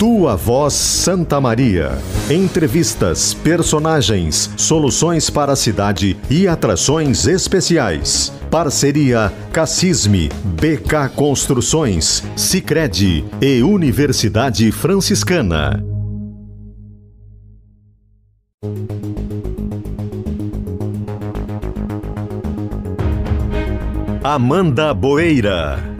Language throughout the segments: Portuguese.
Tua Voz Santa Maria. Entrevistas, personagens, soluções para a cidade e atrações especiais. Parceria Cassisme, BK Construções, Sicredi e Universidade Franciscana. Amanda Boeira.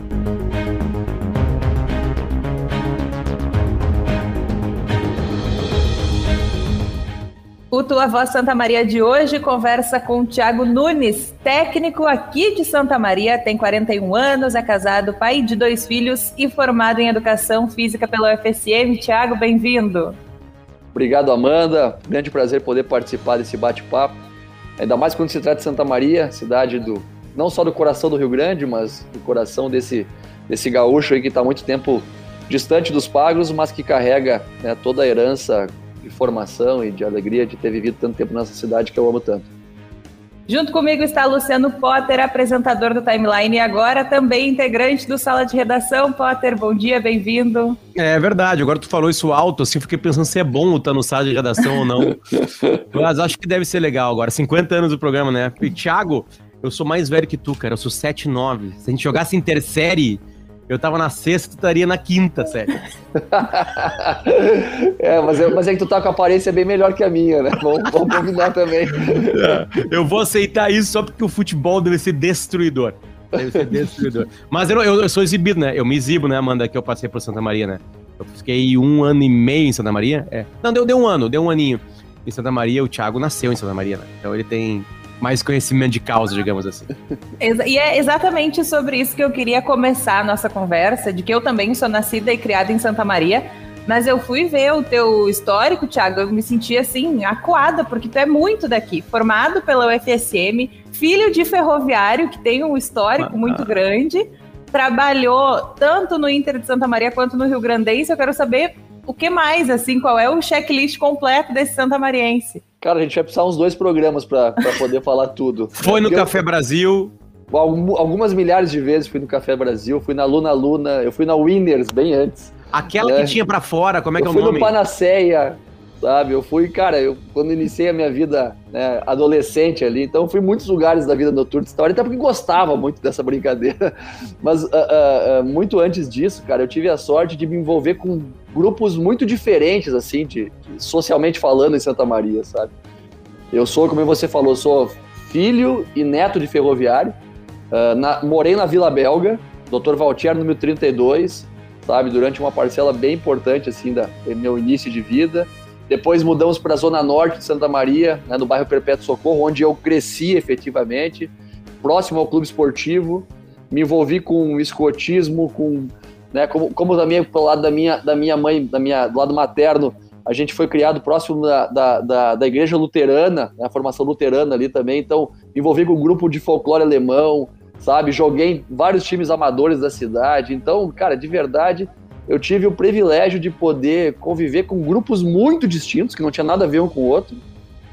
O Tua Voz Santa Maria de hoje conversa com o Tiago Nunes, técnico aqui de Santa Maria, tem 41 anos, é casado, pai de dois filhos e formado em Educação Física pela UFSM. Tiago, bem-vindo. Obrigado, Amanda. Grande prazer poder participar desse bate-papo. Ainda mais quando se trata de Santa Maria, cidade do não só do coração do Rio Grande, mas do coração desse, desse gaúcho aí que está muito tempo distante dos pagos, mas que carrega né, toda a herança de formação e de alegria de ter vivido tanto tempo nessa cidade que eu amo tanto. Junto comigo está Luciano Potter, apresentador do Timeline e agora também integrante do Sala de Redação. Potter, bom dia, bem-vindo. É verdade, agora tu falou isso alto, assim, fiquei pensando se é bom estar no Sala de Redação ou não. Mas acho que deve ser legal agora, 50 anos do programa, né? E Thiago, eu sou mais velho que tu, cara, eu sou 7-9. Se a gente jogasse intersérie, eu tava na sexta, tu estaria na quinta série. é, mas é, mas é que tu tá com a aparência bem melhor que a minha, né? Vamos, vamos combinar também. É, eu vou aceitar isso só porque o futebol deve ser destruidor. Deve ser destruidor. Mas eu, eu, eu, sou exibido, né? Eu me exibo, né, Amanda, que eu passei por Santa Maria, né? Eu fiquei um ano e meio em Santa Maria. É. Não, deu, deu um ano, deu um aninho. Em Santa Maria, o Thiago nasceu em Santa Maria, né? Então ele tem mais conhecimento de causa, digamos assim. E é exatamente sobre isso que eu queria começar a nossa conversa, de que eu também sou nascida e criada em Santa Maria, mas eu fui ver o teu histórico, Thiago, eu me senti assim, acuada, porque tu é muito daqui, formado pela UFSM, filho de ferroviário, que tem um histórico ah, muito ah. grande, trabalhou tanto no Inter de Santa Maria quanto no Rio Grandense, eu quero saber o que mais, assim, qual é o checklist completo desse Santa Mariense? Cara, a gente vai precisar uns dois programas para poder falar tudo. Foi no eu, Café Brasil. Algumas milhares de vezes fui no Café Brasil, fui na Luna Luna, eu fui na Winners bem antes. Aquela é. que tinha para fora, como é que é o nome? Eu fui no Panaceia, sabe? Eu fui, cara, eu quando iniciei a minha vida né, adolescente ali, então fui muitos lugares da vida noturna de história, até porque gostava muito dessa brincadeira. Mas uh, uh, uh, muito antes disso, cara, eu tive a sorte de me envolver com grupos muito diferentes, assim, de, de socialmente falando em Santa Maria, sabe? Eu sou, como você falou, sou filho e neto de ferroviário. Na, morei na Vila Belga, Dr. Valtier, número 32, sabe? Durante uma parcela bem importante, assim, da meu início de vida. Depois mudamos para a zona norte de Santa Maria, né, no bairro Perpétuo Socorro, onde eu cresci efetivamente, próximo ao clube esportivo. Me envolvi com escotismo, com, né, como, como também pelo lado da minha, da minha mãe, da minha, do lado materno, a gente foi criado próximo da, da, da, da igreja luterana, né, a formação luterana ali também, então me envolvi com um grupo de folclore alemão, sabe? Joguei em vários times amadores da cidade, então, cara, de verdade, eu tive o privilégio de poder conviver com grupos muito distintos, que não tinha nada a ver um com o outro,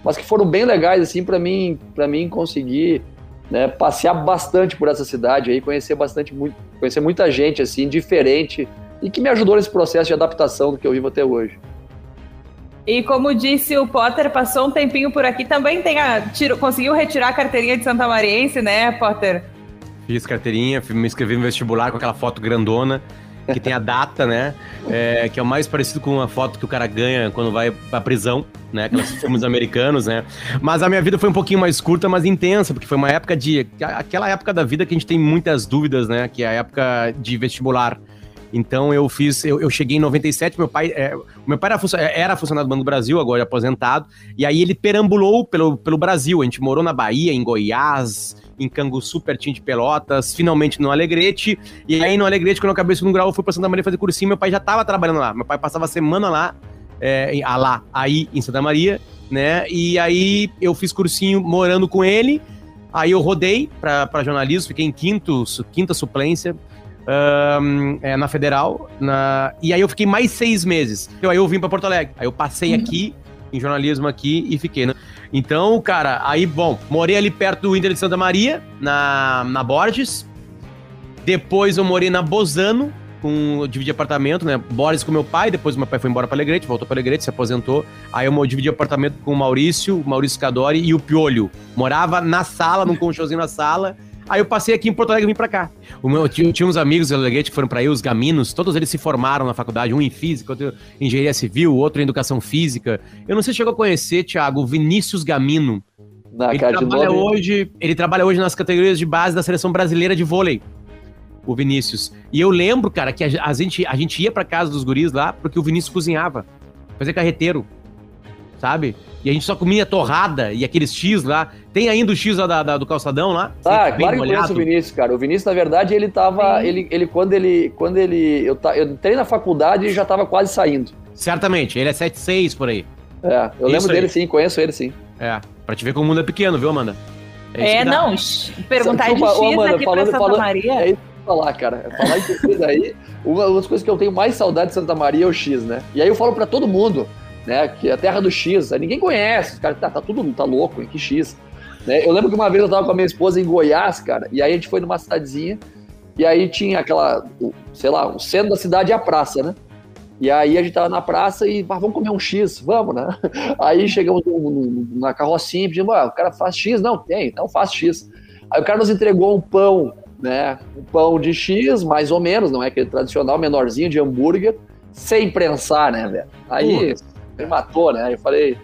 mas que foram bem legais, assim, para mim, para mim conseguir né, passear bastante por essa cidade aí, conhecer bastante, muito, conhecer muita gente, assim, diferente, e que me ajudou nesse processo de adaptação do que eu vivo até hoje. E como disse o Potter, passou um tempinho por aqui, também tem a, tiro, conseguiu retirar a carteirinha de Santa Mariense, né, Potter? Fiz carteirinha, me inscrevi no vestibular com aquela foto grandona que tem a data, né? É, que é o mais parecido com uma foto que o cara ganha quando vai pra prisão, né? Aqueles filmes americanos, né? Mas a minha vida foi um pouquinho mais curta, mas intensa, porque foi uma época de. aquela época da vida que a gente tem muitas dúvidas, né? Que é a época de vestibular. Então eu fiz, eu, eu cheguei em 97, meu pai, é, meu pai era, era funcionário do Banco do Brasil, agora é aposentado, e aí ele perambulou pelo, pelo Brasil. A gente morou na Bahia, em Goiás, em Canguçu, pertinho de Pelotas, finalmente no Alegrete. E aí no Alegrete, quando eu acabei o segundo grau, eu fui pra Santa Maria fazer cursinho, meu pai já tava trabalhando lá. Meu pai passava a semana lá, é, a lá, aí em Santa Maria, né? E aí eu fiz cursinho morando com ele. Aí eu rodei para jornalismo, fiquei em quinto, quinta suplência. Um, é, na Federal, na... e aí eu fiquei mais seis meses. Então, aí eu vim para Porto Alegre. Aí eu passei uhum. aqui, em jornalismo aqui, e fiquei. Né? Então, cara, aí, bom, morei ali perto do Inter de Santa Maria, na, na Borges. Depois eu morei na Bozano, com eu dividi apartamento, né? Boris com meu pai, depois meu pai foi embora para Alegrete, voltou para Alegrete, se aposentou. Aí eu dividi apartamento com o Maurício, o Maurício Cadori e o Piolho. Morava na sala, num colchãozinho na sala. Aí eu passei aqui em Porto Alegre e vim pra cá. O meu, tinha, tinha uns amigos do Alegrete que foram pra aí, os Gaminos, todos eles se formaram na faculdade, um em física, outro em engenharia civil, outro em educação física. Eu não sei se chegou a conhecer, Thiago, o Vinícius Gamino. Na ele trabalha hoje, ele trabalha hoje nas categorias de base da seleção brasileira de vôlei. O Vinícius. E eu lembro, cara, que a, gente, a gente ia pra casa dos guris lá porque o Vinícius cozinhava. Fazia carreteiro. Sabe? E a gente só comia torrada e aqueles X lá. Tem ainda o X lá da, da, do calçadão lá? Ah, claro que conheço o Vinícius, cara. O Vinícius, na verdade, ele tava. Ele, ele, quando ele. Quando ele. Eu, eu entrei na faculdade e já tava quase saindo. Certamente, ele é 7,6 por aí. É, eu Isso lembro aí. dele sim, conheço ele sim. É, pra te ver como o mundo é pequeno, viu, Amanda? É, é não, perguntar de X Amanda, aqui falando, pra Santa falando, Maria. É isso que eu falar, cara. Falar em X aí, uma das coisas que eu tenho mais saudade de Santa Maria é o X, né? E aí eu falo pra todo mundo, né, que é a terra do X, ninguém conhece, cara, tá, tá tudo, tá louco, hein, que X. Né? Eu lembro que uma vez eu tava com a minha esposa em Goiás, cara, e aí a gente foi numa cidadezinha, e aí tinha aquela, sei lá, o centro da cidade e a praça, né? E aí a gente tava na praça e, ah, vamos comer um X, vamos, né? Aí chegamos na carrocinha e pedimos, ah, o cara faz X? Não, tem, então faz X. Aí o cara nos entregou um pão, né? Um pão de X, mais ou menos, não é aquele tradicional menorzinho de hambúrguer, sem prensar, né, velho? Aí. Me matou, né? Eu falei,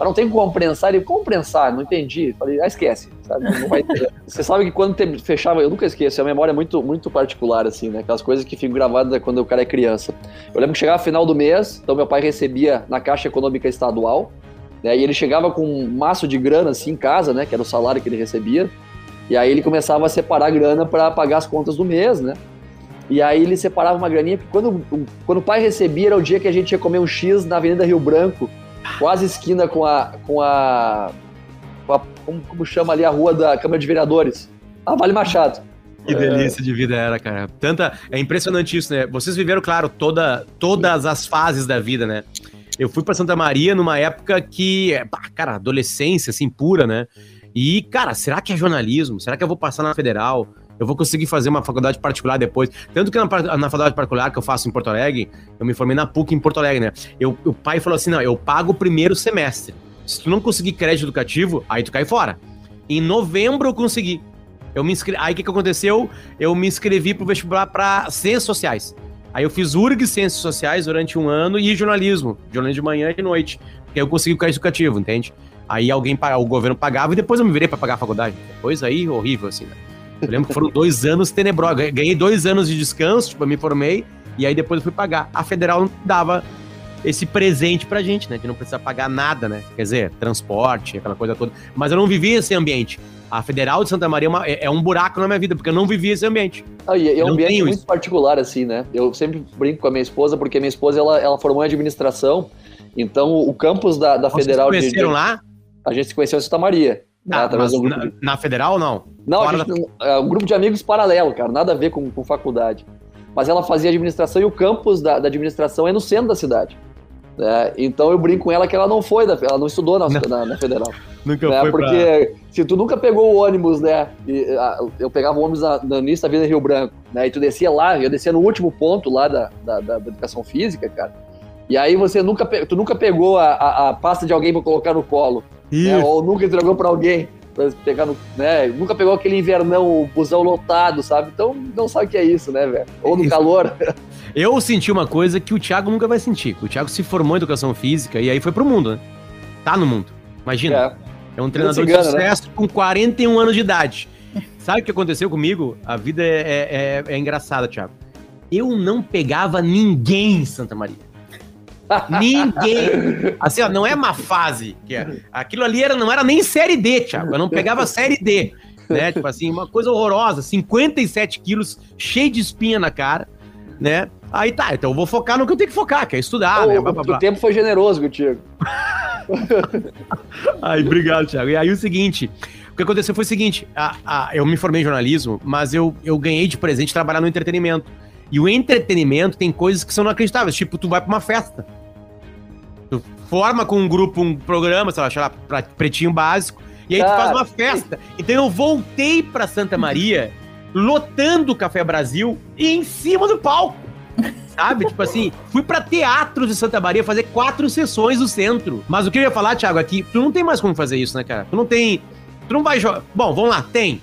mas não tem como prensar. Ele, como prensar? Não entendi. Falei, ah, esquece. Sabe? Você sabe que quando te, fechava, eu nunca esqueço, a memória é muito, muito particular, assim, né? Aquelas coisas que ficam gravadas quando o cara é criança. Eu lembro que chegava final do mês, então meu pai recebia na Caixa Econômica Estadual, né? E ele chegava com um maço de grana, assim, em casa, né? Que era o salário que ele recebia. E aí ele começava a separar grana para pagar as contas do mês, né? E aí ele separava uma graninha, porque quando, quando o pai recebia era o dia que a gente ia comer um X na Avenida Rio Branco, quase esquina com a. com a. Com a como, como, chama ali a rua da Câmara de Vereadores? Ah, Vale Machado. Que delícia é. de vida era, cara. Tanta. É impressionante isso, né? Vocês viveram, claro, toda, todas as fases da vida, né? Eu fui para Santa Maria numa época que, cara, adolescência, assim, pura, né? E, cara, será que é jornalismo? Será que eu vou passar na federal? Eu vou conseguir fazer uma faculdade particular depois. Tanto que na, na faculdade particular que eu faço em Porto Alegre, eu me formei na PUC em Porto Alegre, né? Eu, o pai falou assim: não, eu pago o primeiro semestre. Se tu não conseguir crédito educativo, aí tu cai fora. Em novembro eu consegui. Eu me inscrevi. Aí o que, que aconteceu? Eu me inscrevi pro vestibular para Ciências Sociais. Aí eu fiz URG Ciências Sociais durante um ano e jornalismo, jornalismo de manhã e de noite. Porque eu consegui o crédito educativo, entende? Aí alguém, o governo pagava e depois eu me virei para pagar a faculdade. Coisa aí horrível, assim, né? Eu lembro que foram dois anos tenebrosos. Ganhei dois anos de descanso, tipo, eu me formei, e aí depois eu fui pagar. A federal dava esse presente pra gente, né? De não precisar pagar nada, né? Quer dizer, transporte, aquela coisa toda. Mas eu não vivia esse ambiente. A Federal de Santa Maria é, uma, é, é um buraco na minha vida, porque eu não vivia esse ambiente. Ah, e é um ambiente muito isso. particular, assim, né? Eu sempre brinco com a minha esposa, porque a minha esposa, ela, ela formou em administração, então o campus da, da Federal... Vocês conheceram de, lá? A gente se conheceu em Santa Maria. Ah, através do grupo na, de... na Federal ou não? Não, a gente, da... é um grupo de amigos paralelo, cara, nada a ver com, com faculdade. Mas ela fazia administração e o campus da, da administração é no centro da cidade. É, então eu brinco com ela que ela não foi, da, ela não estudou na, não. na, na Federal. Nunca né, foi Porque pra... se tu nunca pegou o ônibus, né? E, a, eu pegava o ônibus no início da Vida Rio Branco, né? E tu descia lá, eu descia no último ponto lá da, da, da educação física, cara. E aí você nunca, tu nunca pegou a, a, a pasta de alguém para colocar no colo. Né? Ou nunca entregou para alguém pra pegar no, né? Nunca pegou aquele invernão, o busão lotado, sabe? Então não sabe o que é isso, né, velho? Ou no calor. Eu senti uma coisa que o Thiago nunca vai sentir. O Thiago se formou em educação física e aí foi pro mundo, né? Tá no mundo. Imagina. É, é um treinador de né? sucesso né? com 41 anos de idade. Sabe o que aconteceu comigo? A vida é, é, é, é engraçada, Thiago. Eu não pegava ninguém em Santa Maria. Ninguém. Assim, ó, não é uma fase. Que é. Aquilo ali era, não era nem série D, Thiago. Eu não pegava série D. Né? Tipo assim, uma coisa horrorosa. 57 quilos, cheio de espinha na cara, né? Aí tá, então eu vou focar no que eu tenho que focar, que é estudar, né? O tempo foi generoso contigo. Aí, obrigado, Thiago. E aí o seguinte. O que aconteceu foi o seguinte: a, a, eu me formei em jornalismo, mas eu, eu ganhei de presente trabalhar no entretenimento. E o entretenimento tem coisas que são inacreditáveis. Tipo, tu vai pra uma festa. Tu forma com um grupo um programa, sei lá, sei lá pra pretinho básico, e aí Cara. tu faz uma festa. Então eu voltei pra Santa Maria lotando o Café Brasil e em cima do palco. Sabe? tipo assim, fui pra teatro de Santa Maria fazer quatro sessões no centro. Mas o que eu ia falar, Thiago, aqui, tu não tem mais como fazer isso, né, cara? Tu não tem. Tu não vai jogar. Bom, vamos lá, tem.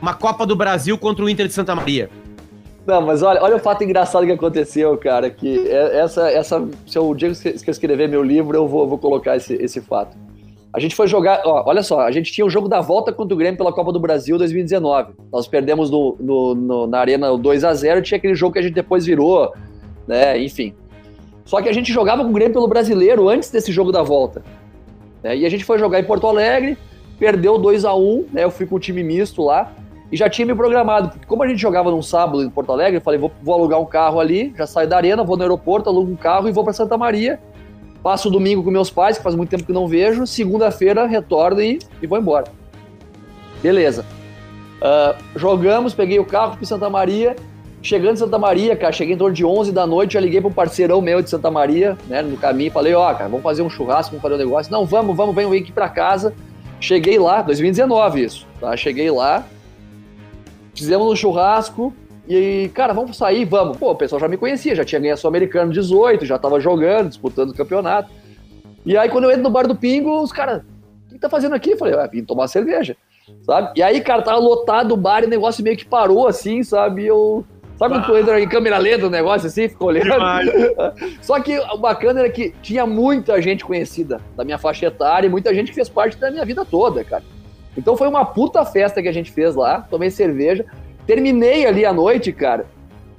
Uma Copa do Brasil contra o Inter de Santa Maria. Não, mas olha, olha o fato engraçado que aconteceu, cara. Que é, essa, essa, se o dia que eu escrever meu livro, eu vou, vou colocar esse, esse fato. A gente foi jogar, ó, olha só, a gente tinha o jogo da volta contra o Grêmio pela Copa do Brasil 2019. Nós perdemos no, no, no, na Arena 2 a 0 tinha aquele jogo que a gente depois virou, né, enfim. Só que a gente jogava com o Grêmio pelo Brasileiro antes desse jogo da volta. Né, e a gente foi jogar em Porto Alegre, perdeu 2 a 1 né, eu fui com o time misto lá, e já tinha me programado, porque como a gente jogava num sábado em Porto Alegre, eu falei, vou, vou alugar um carro ali, já saio da arena, vou no aeroporto, alugo um carro e vou para Santa Maria, Passo o domingo com meus pais, que faz muito tempo que não vejo. Segunda-feira retorno e, e vou embora. Beleza. Uh, jogamos, peguei o carro para Santa Maria. Chegando em Santa Maria, cara, cheguei em torno de 11 da noite, já liguei para um parceirão meu de Santa Maria, né, no caminho, falei, ó, oh, cara, vamos fazer um churrasco, vamos fazer um negócio. Não, vamos, vamos, vem aqui para casa. Cheguei lá, 2019 isso, tá? Cheguei lá, fizemos um churrasco, e, cara, vamos sair, vamos. Pô, o pessoal já me conhecia, já tinha ganho Sul-Americano 18, já tava jogando, disputando o campeonato. E aí, quando eu entro no bar do Pingo, os caras, o que tá fazendo aqui? Eu falei, ah, vim tomar cerveja, sabe? E aí, cara, tava lotado o bar e o negócio meio que parou assim, sabe? E eu. Sabe quando tu entra em câmera lenta o negócio assim, ficou olhando? Só que o bacana era que tinha muita gente conhecida da minha faixa etária e muita gente que fez parte da minha vida toda, cara. Então foi uma puta festa que a gente fez lá, tomei cerveja. Terminei ali à noite, cara,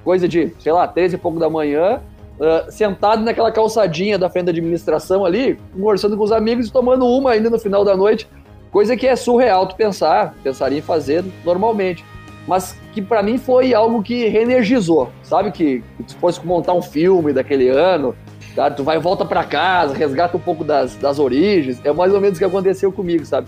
coisa de, sei lá, 13 e pouco da manhã, uh, sentado naquela calçadinha da frente da administração ali, conversando com os amigos e tomando uma ainda no final da noite, coisa que é surreal tu pensar, pensaria em fazer normalmente. Mas que para mim foi algo que reenergizou, sabe? Que, que se fosse montar um filme daquele ano, cara, tu vai e volta para casa, resgata um pouco das, das origens, é mais ou menos o que aconteceu comigo, sabe?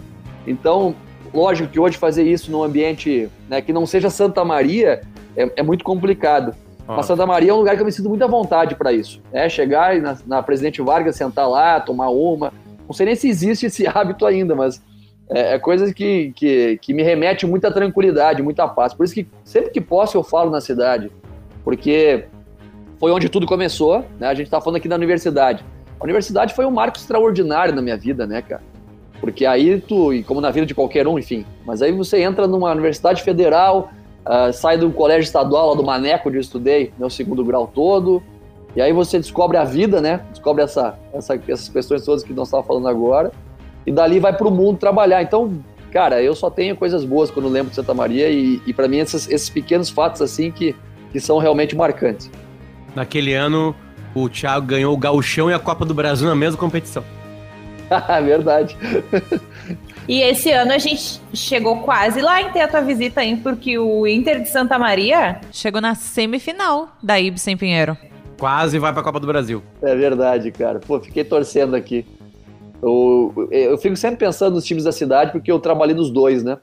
Então, Lógico que hoje fazer isso num ambiente né, que não seja Santa Maria é, é muito complicado. Ah. Mas Santa Maria é um lugar que eu me sinto muito à vontade para isso. É chegar na, na Presidente Vargas, sentar lá, tomar uma. Não sei nem se existe esse hábito ainda, mas é, é coisa que, que, que me remete muita tranquilidade, muita paz. Por isso que sempre que posso eu falo na cidade, porque foi onde tudo começou, né? A gente está falando aqui da universidade. A universidade foi um marco extraordinário na minha vida, né, cara? Porque aí tu, e como na vida de qualquer um, enfim, mas aí você entra numa universidade federal, uh, sai do colégio estadual lá do Maneco, onde eu estudei meu segundo grau todo, e aí você descobre a vida, né? Descobre essa, essa essas questões todas que nós estávamos falando agora, e dali vai para o mundo trabalhar. Então, cara, eu só tenho coisas boas quando lembro de Santa Maria, e, e para mim esses, esses pequenos fatos assim que, que são realmente marcantes. Naquele ano, o Thiago ganhou o Gauchão e a Copa do Brasil na mesma competição. Verdade. E esse ano a gente chegou quase lá em ter a tua visita, hein? Porque o Inter de Santa Maria chegou na semifinal da Ibsen Pinheiro. Quase vai pra Copa do Brasil. É verdade, cara. Pô, fiquei torcendo aqui. Eu, eu fico sempre pensando nos times da cidade, porque eu trabalhei nos dois, né?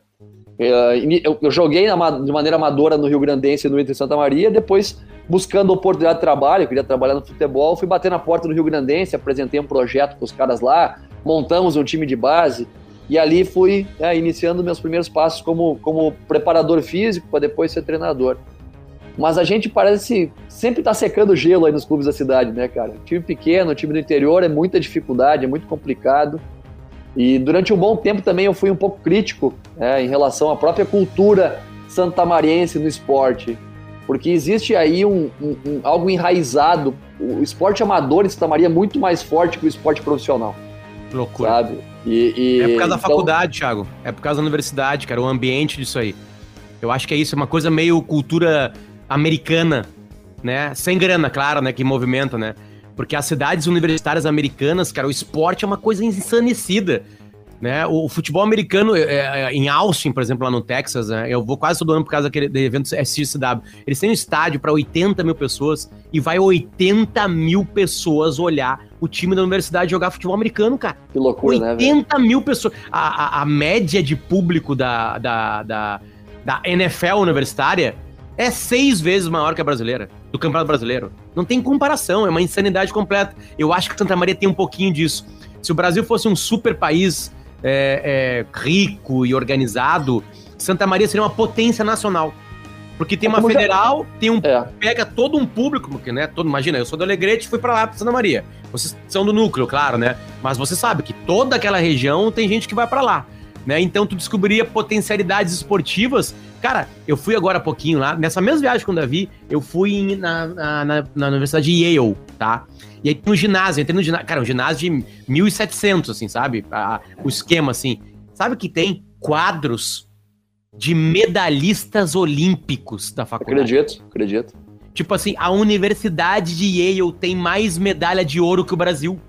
É, eu, eu joguei de maneira amadora no Rio Grandense e no Inter de Santa Maria, depois buscando oportunidade de trabalho, eu queria trabalhar no futebol, fui bater na porta do Rio Grandense, apresentei um projeto para os caras lá, montamos um time de base e ali fui é, iniciando meus primeiros passos como, como preparador físico para depois ser treinador. Mas a gente parece sempre estar tá secando gelo aí nos clubes da cidade, né, cara? Time pequeno, time do interior é muita dificuldade, é muito complicado. E durante um bom tempo também eu fui um pouco crítico é, em relação à própria cultura santamariense no esporte, porque existe aí um, um, um, algo enraizado. O esporte amador em Santa Maria é muito mais forte que o esporte profissional. Loucura. Sabe? E, e, é por causa da então... faculdade, Thiago. É por causa da universidade, cara, o ambiente disso aí. Eu acho que é isso, é uma coisa meio cultura americana, né? Sem grana, claro, né? Que movimenta, né? Porque as cidades universitárias americanas, cara, o esporte é uma coisa ensanecida. Né? O, futebol americano, é, é, em Austin, por exemplo, lá no Texas, né? eu vou quase todo ano por causa daquele evento SXW. Eles têm um estádio para 80 mil pessoas e vai 80 mil pessoas olhar o time da universidade jogar futebol americano, cara. Que loucura, 80 né? 80 mil pessoas. A, a, a, média de público da, da, da, da NFL universitária é seis vezes maior que a brasileira, do Campeonato Brasileiro. Não tem comparação, é uma insanidade completa. Eu acho que Santa Maria tem um pouquinho disso. Se o Brasil fosse um super país é, é, rico e organizado, Santa Maria seria uma potência nacional. Porque tem É uma como já- federal, tem um É. pega todo um público, porque, né? Todo, imagina, eu sou do Alegrete e fui pra lá, pra Santa Maria. Vocês são do núcleo, claro, né? Mas você sabe que toda aquela região tem gente que vai pra lá, né? Então tu descobriria potencialidades esportivas. Cara, eu fui agora há pouquinho lá, nessa mesma viagem com o Davi, eu fui na, na, na, Universidade de Yale, tá? E aí tem um ginásio, entrei no ginásio, cara, um ginásio de 1.700, assim, sabe? A- o esquema, assim. Sabe que tem quadros de medalhistas olímpicos da faculdade? Acredito, acredito. Tipo assim, a Universidade de Yale tem mais medalha de ouro que o Brasil.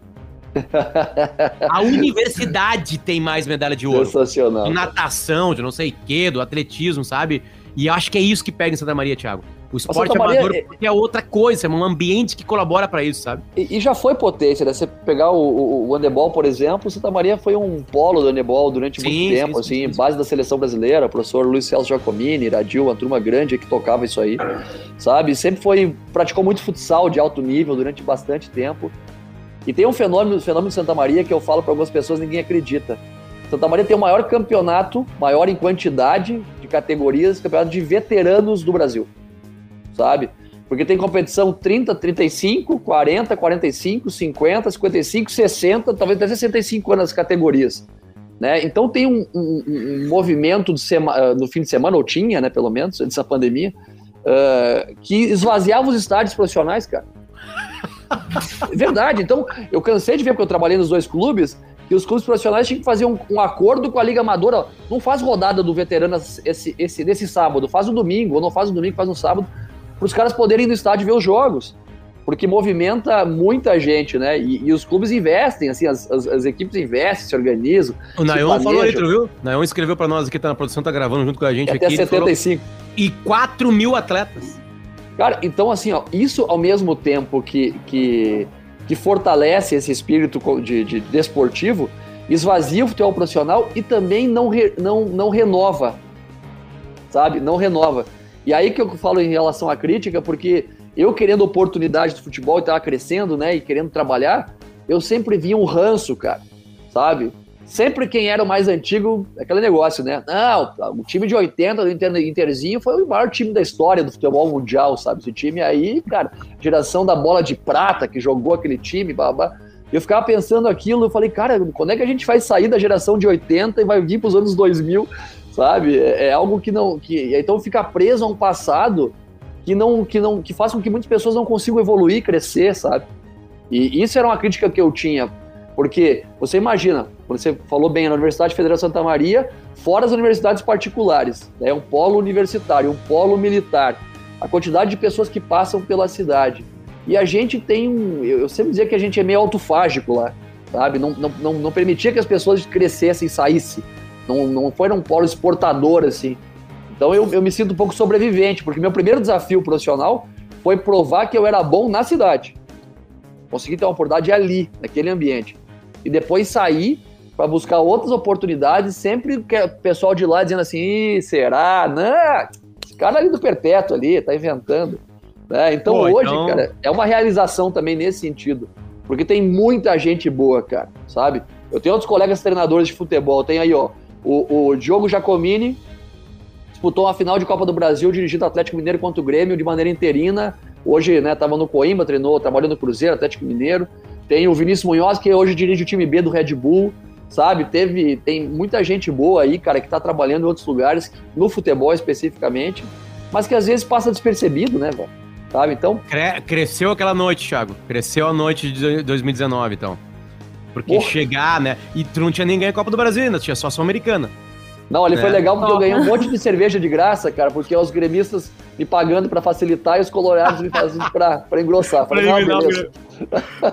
A universidade tem mais medalha de ouro. Sensacional. De natação, de não sei o quê, do atletismo, sabe? E eu acho que é isso que pega em Santa Maria, Thiago. O esporte amador é- porque é outra coisa, é um ambiente que colabora pra isso, sabe? E, e já foi potência, né? Você pegar o, o, o handebol, por exemplo, Santa Maria foi um polo do handebol durante Sim, muito tempo, sim, assim, sim. base da seleção brasileira, o professor Luiz Celso Giacomini, Iradil, uma turma grande que tocava isso aí, sabe? Sempre foi, praticou muito futsal de alto nível durante bastante tempo. E tem um fenômeno, o fenômeno de Santa Maria que eu falo para algumas pessoas, ninguém acredita. Santa Maria tem o maior campeonato, maior em quantidade de categorias, campeonato de veteranos do Brasil, sabe? Porque tem competição 30, 35, 40, 45, 50, 55, 60, talvez até 65 anos as categorias. Né? Então tem um, um- um movimento sema- ah, no fim de semana, ou tinha, né, pelo menos, antes da pandemia, ah, que esvaziava os estádios profissionais, cara. É Verdade. Então, eu cansei de ver, porque eu trabalhei nos dois clubes, que os clubes profissionais tinham que fazer um, um acordo com a Liga Amadora. Não faz rodada do veterano esse, esse, nesse sábado, faz no domingo, ou não faz no domingo, faz no sábado, para os caras poderem ir no estádio ver os jogos. Porque movimenta muita gente, né? E, e os clubes investem, assim, as, as, as equipes investem, se organizam. O Nayon falou aí, tu viu? O Nayon escreveu pra nós aqui, tá na produção, tá gravando junto com a gente Até aqui. ele falou- 75. E 4 mil atletas. Cara, então assim, ó, isso ao mesmo tempo que, que, que fortalece esse espírito de, de desportivo, esvazia o futebol profissional e também não, re- não, não renova, sabe? Não renova. E aí que eu falo em relação à crítica, porque eu querendo oportunidade do futebol e tava crescendo, né, e querendo trabalhar, eu sempre via um ranço, cara, sabe? Sempre quem era o mais antigo, aquele negócio, né? Não, o time de 80 do Inter- Interzinho foi o maior time da história do futebol mundial, sabe? Esse time aí, cara, geração da bola de prata que jogou aquele time, babá. Eu ficava pensando aquilo, eu falei, cara, quando é que a gente vai sair da geração de 80 e vai vir para os anos 2000, sabe? É, é algo que não, que então fica preso a um passado que não, que não, que faz com que muitas pessoas não consigam evoluir, crescer, sabe? E isso era uma crítica que eu tinha, porque você imagina, você falou bem, na Universidade Federal de Santa Maria, fora as universidades particulares, é um polo universitário, um polo militar, a quantidade de pessoas que passam pela cidade. E a gente tem um. Eu sempre dizia que a gente é meio autofágico lá, sabe? Não, não, não, não permitia que as pessoas crescessem e saíssem. Não, não foi um polo exportador, assim. Então eu, eu me sinto um pouco sobrevivente, porque meu primeiro desafio profissional foi provar que eu era bom na cidade. Consegui ter uma oportunidade ali, naquele ambiente. E depois sair para buscar outras oportunidades, sempre que o pessoal de lá dizendo assim, será? Não, esse cara ali do perpétuo ali, tá inventando. Né? Então Pô, hoje, então- cara, é uma realização também nesse sentido. Porque tem muita gente boa, cara, sabe? Eu tenho outros colegas treinadores de futebol. Tem aí, ó, o, o Diogo Giacomini, disputou uma final de Copa do Brasil dirigindo o Atlético Mineiro contra o Grêmio de maneira interina. Hoje, né, tava no Coimbra, treinou, trabalhou no Cruzeiro, Atlético Mineiro. Tem o Vinícius Munhoz, que hoje dirige o time B do Red Bull, sabe? Teve, tem muita gente boa aí, cara, que tá trabalhando em outros lugares, no futebol especificamente, mas que às vezes passa despercebido, né, velho? Sabe? Então, Cre- cresceu aquela noite, Thiago. Cresceu a noite de 2019, então. Porque Porra. chegar, né? E tu não tinha nem ganho a Copa do Brasil ainda, tinha só a Sul-Americana. Não, ali foi É. legal porque eu ganhei um monte de cerveja de graça, cara, porque os gremistas me pagando pra facilitar e os colorados me fazendo pra, pra engrossar. Pra Falei, não, eliminar,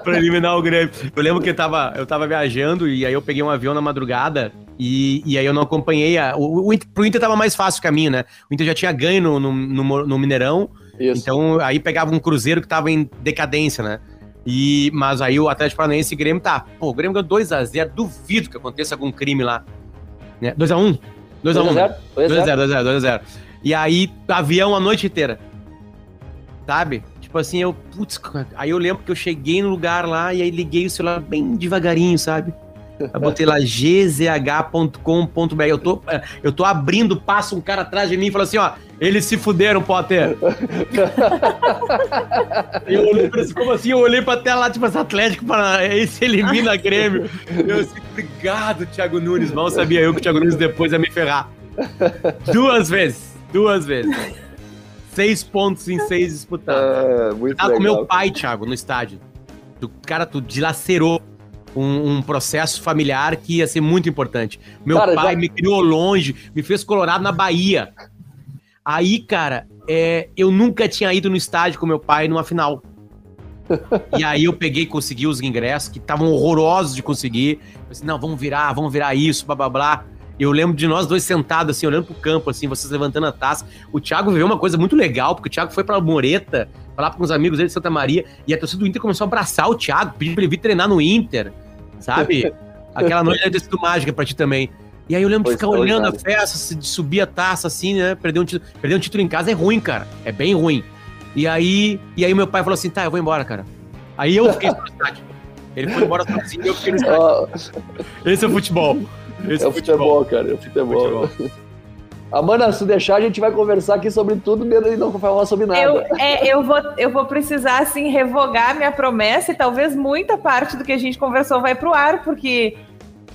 eliminar o Grêmio. Eu lembro que eu tava, eu tava viajando e aí eu peguei um avião na madrugada e, e aí eu não acompanhei. A, o, o, Inter- pro Inter tava mais fácil o caminho, né? O Inter já tinha ganho no, no, no- no Mineirão, Isso. então aí pegava um Cruzeiro que tava em decadência, né? E, mas aí o Atlético Paranaense e Grêmio tá. Pô, o Grêmio ganhou 2x0. Duvido que aconteça algum crime lá. Né? 2x1? 2x1. 2x0. 2x0. 2x0, 2x0, 2x0. E aí, avião a noite inteira. Sabe? Tipo assim, eu. Putz, aí eu lembro que eu cheguei no lugar lá e aí liguei o celular bem devagarinho, sabe? Eu botei lá gzh.com.br. Eu tô, eu tô abrindo, passa um cara atrás de mim e fala assim: ó, eles se fuderam, Potter. eu olhei pra como assim? Eu olhei pra tela lá, tipo, esse Atlético Paranaense elimina Grêmio. Eu assim, obrigado, Thiago Nunes. Mal sabia eu que o Thiago Nunes depois ia me ferrar. Duas vezes. Duas vezes. Seis pontos em seis disputados. É, muito tava legal. com meu pai, Thiago, no estádio. Do, cara, tu dilacerou um, um, processo familiar que ia ser muito importante. Meu cara, pai já... me criou longe, me fez colorado na Bahia. Aí, cara, é, eu nunca tinha ido no estádio com meu pai numa final. e aí eu peguei e consegui os ingressos, que estavam horrorosos de conseguir. Eu disse, não, vamos virar, vamos virar isso, blá blá blá. Eu lembro de nós dois sentados, assim, olhando pro campo, assim, vocês levantando a taça. O Thiago viveu uma coisa muito legal, porque o Thiago foi pra Moreta, falar com os amigos dele de Santa Maria, e a torcida do Inter começou a abraçar o Thiago, pediu pra ele vir treinar no Inter, sabe? Aquela noite deve ter sido mágica pra ti também. E aí eu lembro de ficar olhando a festa, de subir a taça assim, né? Perder um, título, perder um título em casa é ruim, cara. É bem ruim. E aí, e aí meu pai falou assim: tá, eu vou embora, cara. Aí eu fiquei no estádio. Ele foi embora sozinho e eu fiquei no estádio. Esse é o futebol. Esse é o futebol, futebol, cara. É o futebol. futebol. Amanda, se deixar, a gente vai conversar aqui sobre tudo, mesmo e não falar sobre nada. Eu, é, eu, vou, eu vou precisar, assim, revogar minha promessa e talvez muita parte do que a gente conversou vai pro ar, porque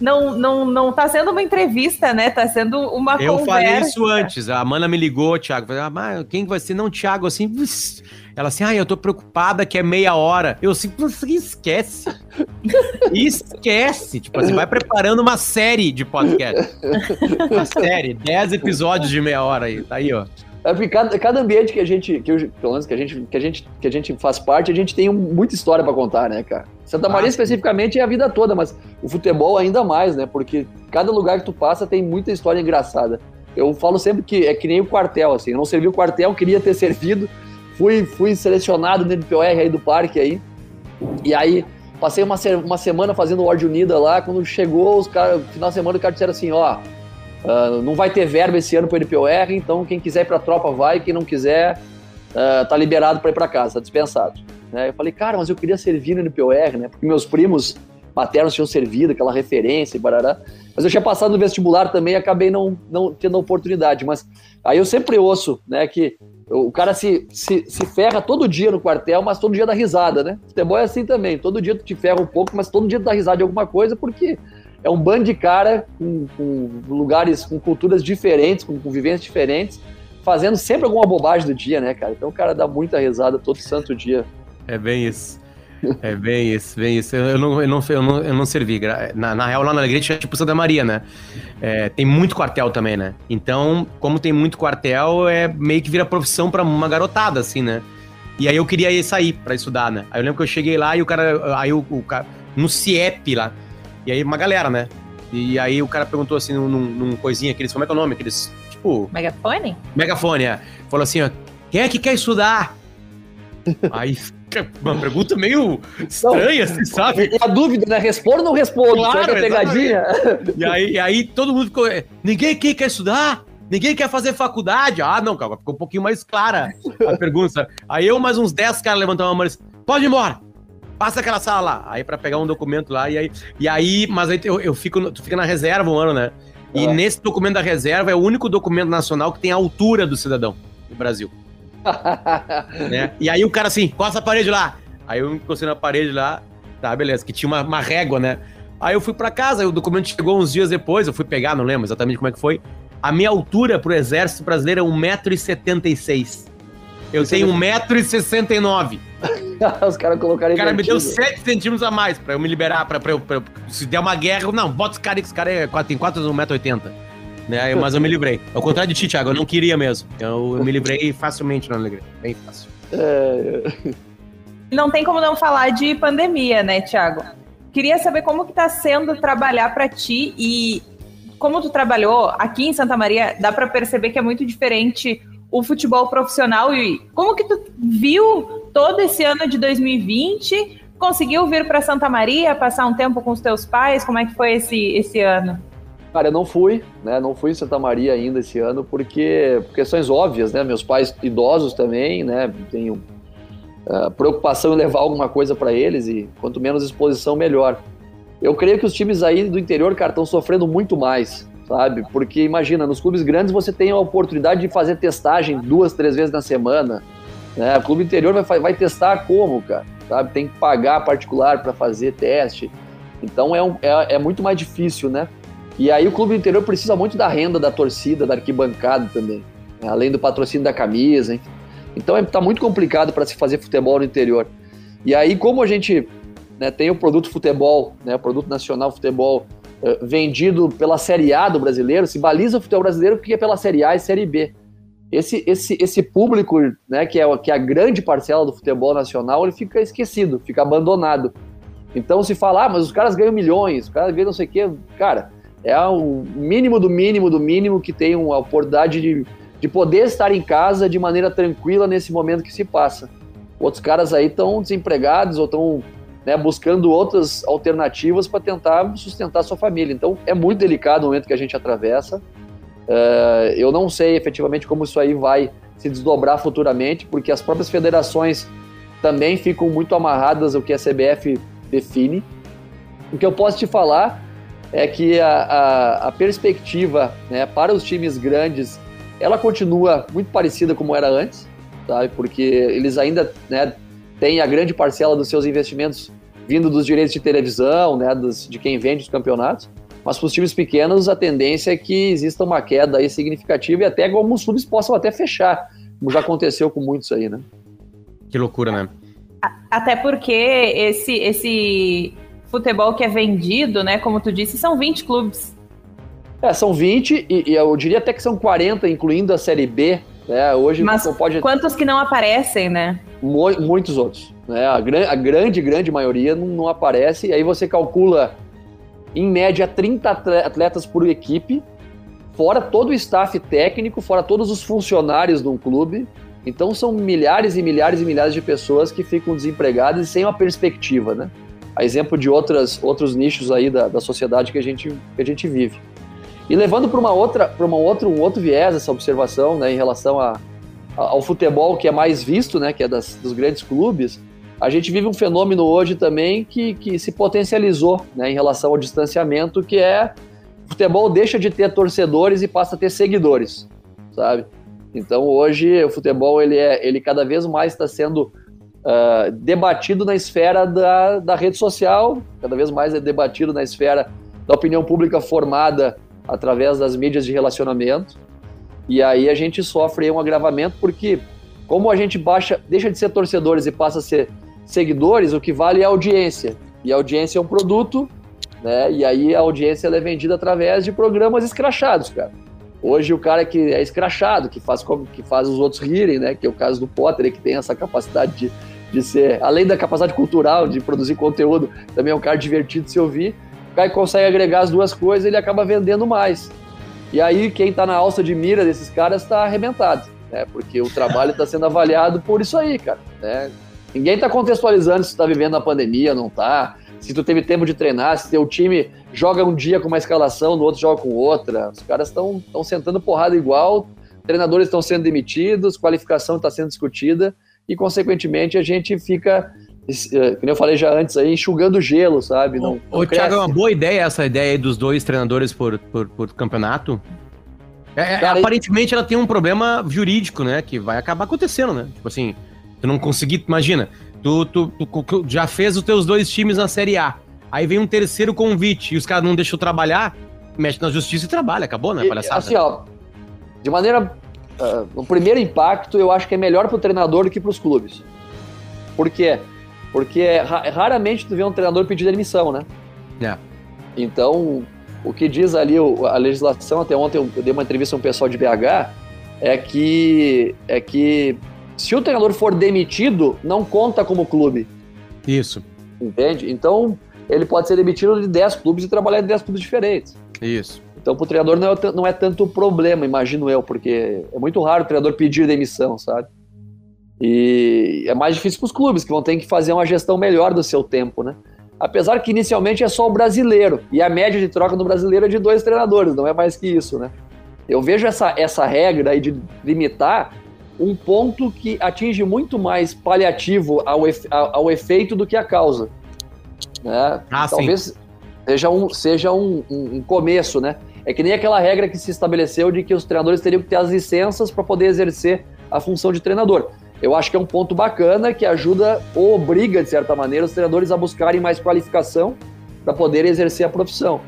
não, não, não tá sendo uma entrevista, né? Tá sendo uma eu conversa. Eu falei isso antes. A Amanda me ligou, Thiago. Falei, ah, mas quem vai ser? Não, Thiago, assim. Ela assim, ah, eu tô preocupada que é meia hora. Eu assim, esquece. esquece. Tipo assim, vai preparando uma série de podcast. Uma série, dez episódios de meia hora aí. Tá aí, ó. É porque cada, cada ambiente que a gente, que eu, pelo menos que a gente, que a gente, que a gente faz parte, a gente tem muita história para contar, né, cara? Santa Maria ah, especificamente é a vida toda, mas o futebol ainda mais, né? Porque cada lugar que tu passa tem muita história engraçada. Eu falo sempre que é que nem o quartel, assim. Eu não servi o quartel, queria ter servido. Fui, fui selecionado no NPOR aí do parque aí. E aí passei uma, uma semana fazendo Ordem Unida lá. Quando chegou, os caras, final de semana, o cara disseram assim: ó, Uh, não vai ter verba esse ano para o NPOR, então quem quiser ir para a tropa vai, quem não quiser uh, tá liberado para ir para casa, tá dispensado. Né? Eu falei, cara, mas eu queria servir no NPOR, né? Porque meus primos maternos tinham servido, aquela referência e barará. Mas eu tinha passado no vestibular também e acabei não, não tendo a oportunidade. Mas aí eu sempre ouço, né, que o cara se, se, se ferra todo dia no quartel, mas todo dia dá risada, né? Futebol é assim também. Todo dia tu te ferra um pouco, mas todo dia tu dá risada de alguma coisa, porque é um bando de cara com, com lugares, com culturas diferentes, com convivências diferentes, fazendo sempre alguma bobagem do dia, né, cara? Então o cara dá muita risada todo santo dia. É bem isso. É bem isso, bem isso. Eu não, eu não, eu não, eu não servi. Na, na real, lá na Alegrete é tipo Santa Maria, né? É, tem muito quartel também, né? Então, como tem muito quartel, é meio que vira profissão para uma garotada, assim, né? E aí eu queria ir sair para estudar, né? Aí eu lembro que eu cheguei lá e o cara. Aí o, o cara. No CIEP lá. E aí uma galera, né? E aí o cara perguntou assim num, num coisinha, aqueles, como é que é o nome? Aqueles, tipo... Megafone? Megafone, é. Falou assim, ó, quem é que quer estudar? aí uma pergunta meio estranha, não, assim, sabe? E a dúvida, né? Responde ou não responde? Claro, é pegadinha. E aí, e aí todo mundo ficou. Ninguém aqui quer estudar? Ninguém quer fazer faculdade? Ah, não, calma, ficou um pouquinho mais clara a pergunta. Aí eu, mais uns 10 caras levantaram a mão e disse: pode ir embora passa aquela sala lá. Aí para pegar um documento lá, e aí, e aí mas aí eu, eu fico, tu fica na reserva um ano, né? E é. nesse documento da reserva é o único documento nacional que tem a altura do cidadão no Brasil. né? E aí o cara assim, costa a parede lá. Aí eu encostei na parede lá, tá, beleza, que tinha uma, uma régua, né? Aí eu fui para casa, o documento chegou uns dias depois, eu fui pegar, não lembro exatamente como é que foi. A minha altura pro exército brasileiro é 1,76m. Eu tenho 1,69m. Os caras colocaram O cara me deu 7 centímetros a mais pra eu me liberar, pra, pra, pra, pra se der uma guerra, não, bota os caras, esse cara é, tem 4 1,80m. Né? Mas eu me livrei. Ao contrário de ti, Thiago, eu não queria mesmo. Eu, eu me livrei facilmente na alegria. Bem fácil. É... Não tem como não falar de pandemia, né, Thiago? Queria saber como que tá sendo trabalhar para ti e como tu trabalhou aqui em Santa Maria, dá para perceber que é muito diferente o futebol profissional e como que tu viu todo esse ano de 2020? Conseguiu vir para Santa Maria, passar um tempo com os teus pais? Como é que foi esse, esse ano? Cara, eu não fui, né? Não fui em Santa Maria ainda esse ano porque por questões óbvias, né? Meus pais idosos também, né? Tenho uh, preocupação em levar alguma coisa para eles e quanto menos exposição melhor. eu creio que os times aí do interior, cara, estão sofrendo muito mais, sabe? Porque imagina, nos clubes grandes você tem a oportunidade de fazer testagem duas, três vezes na semana. Né? O clube interior vai, vai testar como, cara? Sabe? Tem que pagar particular para fazer teste. Então é, um, é, é muito mais difícil, né? E aí o clube interior precisa muito da renda da torcida, da arquibancada também, né? além do patrocínio da camisa, enfim. Então está é, muito complicado para se fazer futebol no interior. E aí, como a gente né, tem o produto futebol, né, o produto nacional futebol vendido pela Série A do brasileiro, se baliza o futebol brasileiro porque é pela Série A e Série B. Esse, esse, esse público, né, que, é, que é a grande parcela do futebol nacional, ele fica esquecido, fica abandonado. Então se fala, ah, mas os caras ganham milhões, os caras ganham não sei o quê. Cara, é o mínimo do mínimo do mínimo que tem uma oportunidade de, de poder estar em casa de maneira tranquila nesse momento que se passa. Outros caras aí estão desempregados ou estão né, buscando outras alternativas para tentar sustentar sua família. Então é muito delicado o momento que a gente atravessa. Uh, eu não sei efetivamente como isso aí vai se desdobrar futuramente, porque as próprias federações também ficam muito amarradas ao que a CBF define. O que eu posso te falar é que a, a, a perspectiva né, para os times grandes ela continua muito parecida como era antes, sabe? Porque eles ainda né, têm a grande parcela dos seus investimentos vindo dos direitos de televisão, né, dos, de quem vende os campeonatos. Mas para os times pequenos, a tendência é que exista uma queda aí significativa e até alguns clubes possam até fechar, como já aconteceu com muitos aí, né? Que loucura, né? Até porque esse, esse futebol que é vendido, né, como tu disse, são 20 clubes. É, são 20 e, e eu diria até que são 40, incluindo a Série B. Né? Hoje Mas pode... quantos que não aparecem, né? Muitos outros. Né? A, gran a grande, grande maioria não, não aparece. E aí você calcula, em média, 30 atletas por equipe, fora todo o staff técnico, fora todos os funcionários de um clube. Então são milhares e milhares e milhares de pessoas que ficam desempregadas e sem uma perspectiva, né? A exemplo de outras, outros nichos aí da, da sociedade que a gente, que a gente vive. E levando para uma outra, para uma outra, um outro viés essa observação, né, em relação a, a, ao futebol que é mais visto, né, que é das, dos grandes clubes, a gente vive um fenômeno hoje também que, que se potencializou, né, em relação ao distanciamento, que é o futebol deixa de ter torcedores e passa a ter seguidores, sabe? Então hoje o futebol ele é, ele cada vez mais está sendo uh, debatido na esfera da, da rede social, cada vez mais é debatido na esfera da opinião pública formada através das mídias de relacionamento. E aí a gente sofre um agravamento porque como a gente baixa, deixa de ser torcedores e passa a ser seguidores, o que vale é a audiência. E a audiência é um produto, né? E aí a audiência é vendida através de programas escrachados, cara. Hoje o cara que é escrachado, que faz que faz os outros rirem, né? Que é o caso do Potter, que tem essa capacidade de, de ser, além da capacidade cultural de produzir conteúdo, também é um cara divertido de se ouvir. O cara consegue agregar as duas coisas, ele acaba vendendo mais. E aí quem está na alça de mira desses caras está arrebentado, né? Porque o trabalho está sendo avaliado por isso aí, cara. Né? Ninguém está contextualizando se está vivendo a pandemia, não está se tu teve tempo de treinar, se teu time joga um dia com uma escalação, no outro joga com outra. Os caras estão sentando porrada igual, treinadores estão sendo demitidos, qualificação está sendo discutida e, consequentemente, a gente fica, como eu falei já antes, aí, enxugando gelo, sabe? Não, Ô, Thiago, é uma boa ideia essa ideia aí dos dois treinadores por, por, por campeonato? É, é Cara, aparentemente ela tem um problema jurídico, né? Que vai acabar acontecendo, né? Tipo assim, tu não conseguir. Imagina, Tu, tu, tu, já fez os teus dois times na Série A. Aí vem um terceiro convite e os caras não deixam trabalhar, mexe na justiça e trabalha. Acabou, né, palhaçada? Assim, ó, de maneira... Uh, o primeiro impacto eu acho que é melhor pro treinador do que pros clubes. Por quê? Porque raramente tu vê um treinador pedir demissão, né? É. Então, o que diz ali a legislação, até ontem eu dei uma entrevista com um pessoal de BH, é que, é que se o treinador for demitido, não conta como clube. Isso. Entende? Então, ele pode ser demitido de 10 clubes e trabalhar em 10 clubes diferentes. Isso. Então, para o treinador não é, não é tanto problema, imagino eu, porque é muito raro o treinador pedir demissão, sabe? E é mais difícil para os clubes, que vão ter que fazer uma gestão melhor do seu tempo, né? Apesar que inicialmente é só o brasileiro, e a média de troca no brasileiro é de dois treinadores, não é mais que isso, né? Eu vejo essa, essa regra aí de limitar um ponto que atinge muito mais paliativo ao, efe, ao efeito do que a causa. Né? Ah, talvez, sim. seja um, seja um, um, um começo, né? É que nem aquela regra que se estabeleceu de que os treinadores teriam que ter as licenças para poder exercer a função de treinador. Eu acho que é um ponto bacana que ajuda ou obriga, de certa maneira, os treinadores a buscarem mais qualificação para poder exercer a profissão.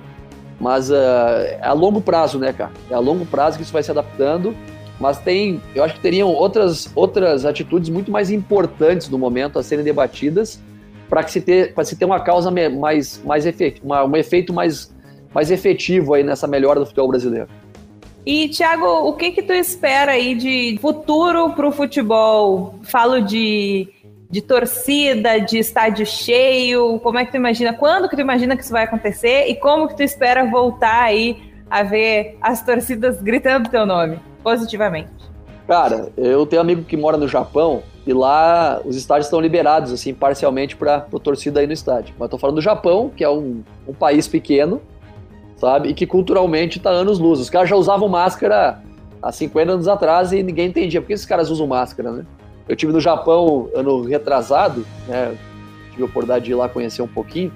Mas uh, é a longo prazo, né, cara? É a longo prazo que isso vai se adaptando. Mas tem, eu acho que teriam outras, outras atitudes muito mais importantes no momento a serem debatidas para se ter para se ter uma causa mais mais efeito, uma, um efeito mais mais efetivo aí nessa melhora do futebol brasileiro. E, Thiago, o que que tu espera aí de futuro para o futebol? Falo de, de torcida, de estádio cheio, como é que tu imagina? Quando que tu imagina que isso vai acontecer? E como que tu espera voltar aí a ver as torcidas gritando teu nome, positivamente? Cara, eu tenho um amigo que mora no Japão e lá os estádios estão liberados, assim, parcialmente para a torcida aí no estádio. Mas tô falando do Japão, que é um, um país pequeno, sabe? E que culturalmente tá anos luz. Os caras já usavam máscara há 50 anos atrás e ninguém entendia por que esses caras usam máscara, né? Eu tive no Japão ano retrasado, né? Tive a oportunidade de ir lá conhecer um pouquinho.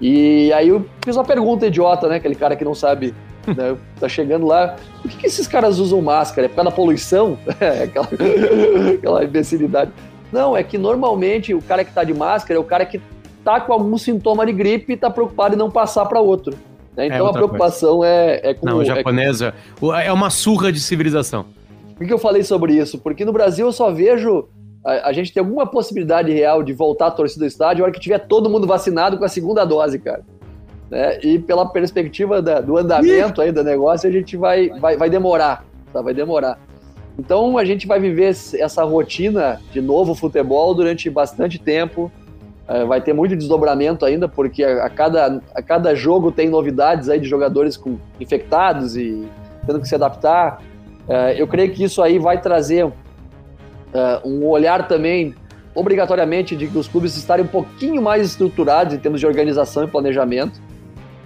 E aí eu fiz uma pergunta idiota, né? Aquele cara que não sabe, né? Tá chegando lá, por que, que esses caras usam máscara? É por causa da poluição? É aquela, aquela imbecilidade. Não, é que normalmente o cara que tá de máscara é o cara que tá com algum sintoma de gripe e tá preocupado em não passar para outro. Né? Então é a preocupação é, é com. Não, o japonesa é, é uma surra de civilização. Por que eu falei sobre isso? Porque no Brasil eu só vejo. A, a gente tem alguma possibilidade real de voltar a torcida do estádio na hora que tiver todo mundo vacinado com a segunda dose, cara. Né? E pela perspectiva da, do andamento aí do negócio, a gente vai, vai, vai demorar. Tá? Vai demorar. Então a gente vai viver essa rotina de novo futebol durante bastante tempo. É, vai ter muito desdobramento ainda, porque a, cada, a cada jogo tem novidades aí de jogadores com, infectados e tendo que se adaptar. É, eu creio que isso aí vai trazer é, um olhar também, obrigatoriamente, de que os clubes estarem um pouquinho mais estruturados em termos de organização e planejamento,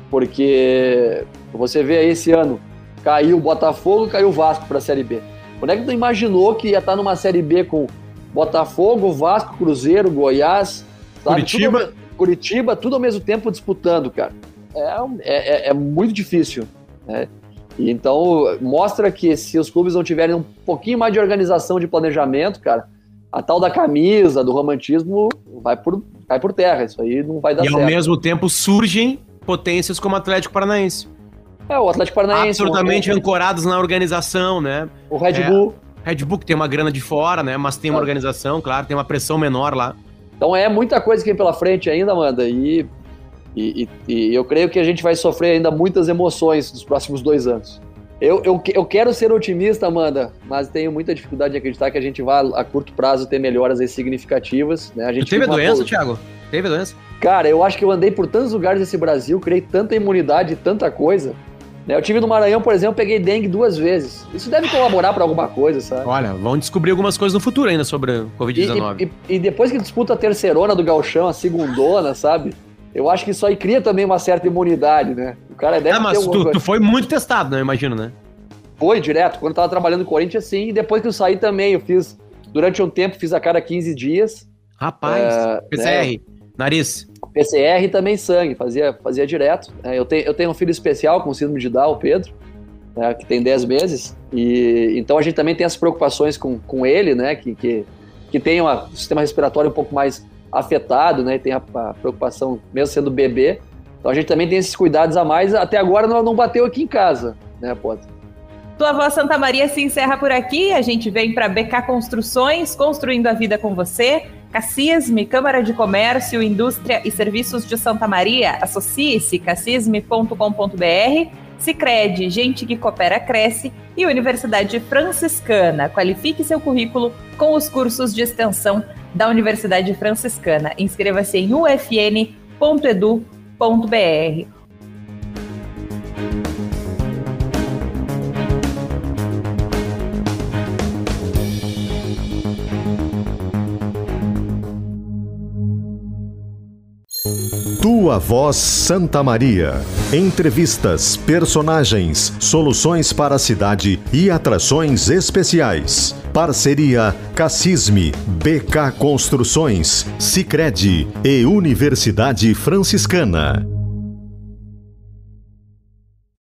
porque você vê aí esse ano, caiu o Botafogo, caiu o Vasco para a Série B. Quando é que tu imaginou que ia estar numa Série B com Botafogo, Vasco, Cruzeiro, Goiás, Curitiba. Tudo, Curitiba, tudo ao mesmo tempo disputando, cara. É, é, é muito difícil. Né? E então, mostra que se os clubes não tiverem um pouquinho mais de organização de planejamento, cara, a tal da camisa, do romantismo, vai por, cai por terra. Isso aí não vai dar e certo. E ao mesmo tempo surgem potências como o Atlético Paranaense. É, o Atlético Paranaense. Absolutamente o... ancorados na organização, né? O Red é, Bull. Red Bull que tem uma grana de fora, né? Mas tem uma é. organização, claro, tem uma pressão menor lá. Então é muita coisa que vem pela frente ainda, Amanda, e, e, e, eu creio que a gente vai sofrer ainda muitas emoções nos próximos dois anos. Eu, eu, eu quero ser otimista, Amanda, mas tenho muita dificuldade de acreditar que a gente vai a curto prazo ter melhoras significativas. Né? A gente teve a doença, Thiago? Teve a doença? Cara, eu acho que eu andei por tantos lugares desse Brasil, criei tanta imunidade, tanta coisa. Né? Eu tive no Maranhão, por exemplo, peguei dengue duas vezes. Isso deve colaborar para alguma coisa, sabe? Olha, vão descobrir algumas coisas no futuro ainda sobre o Covid-19. E, e, e, depois que disputa a terceirona do galchão, a segundona, sabe? Eu acho que isso aí cria também uma certa imunidade, né? O cara deve ah, mas tu, tu, foi muito testado, né? Eu imagino, né? Foi, direto. Quando eu tava trabalhando no Corinthians, sim. E depois que eu saí também, eu fiz... Durante um tempo, fiz a cada 15 dias. Rapaz, é, PCR, né? nariz. PCR e também sangue, fazia, fazia direto. É, eu, tenho, eu tenho um filho especial com síndrome de Down, o Pedro, né, que tem 10 meses, e então a gente também tem as preocupações com, com ele, né, que, que, que tem o sistema respiratório um pouco mais afetado, né, e tem a, a, preocupação, mesmo sendo bebê, então a gente também tem esses cuidados a mais, até agora não, não bateu aqui em casa, né, Potter? Tua voz Santa Maria se encerra por aqui, a gente vem para BK Construções, construindo a vida com você, Cassisme, Câmara de Comércio, Indústria e Serviços de Santa Maria, associe-se cassisme.com.br, Sicredi, gente que coopera cresce e Universidade Franciscana. Qualifique seu currículo com os cursos de extensão da Universidade Franciscana. Inscreva-se em ufn.edu.br. Tua Voz Santa Maria. Entrevistas, personagens, soluções para a cidade e atrações especiais. Parceria Cassisme, BK Construções, Sicredi e Universidade Franciscana.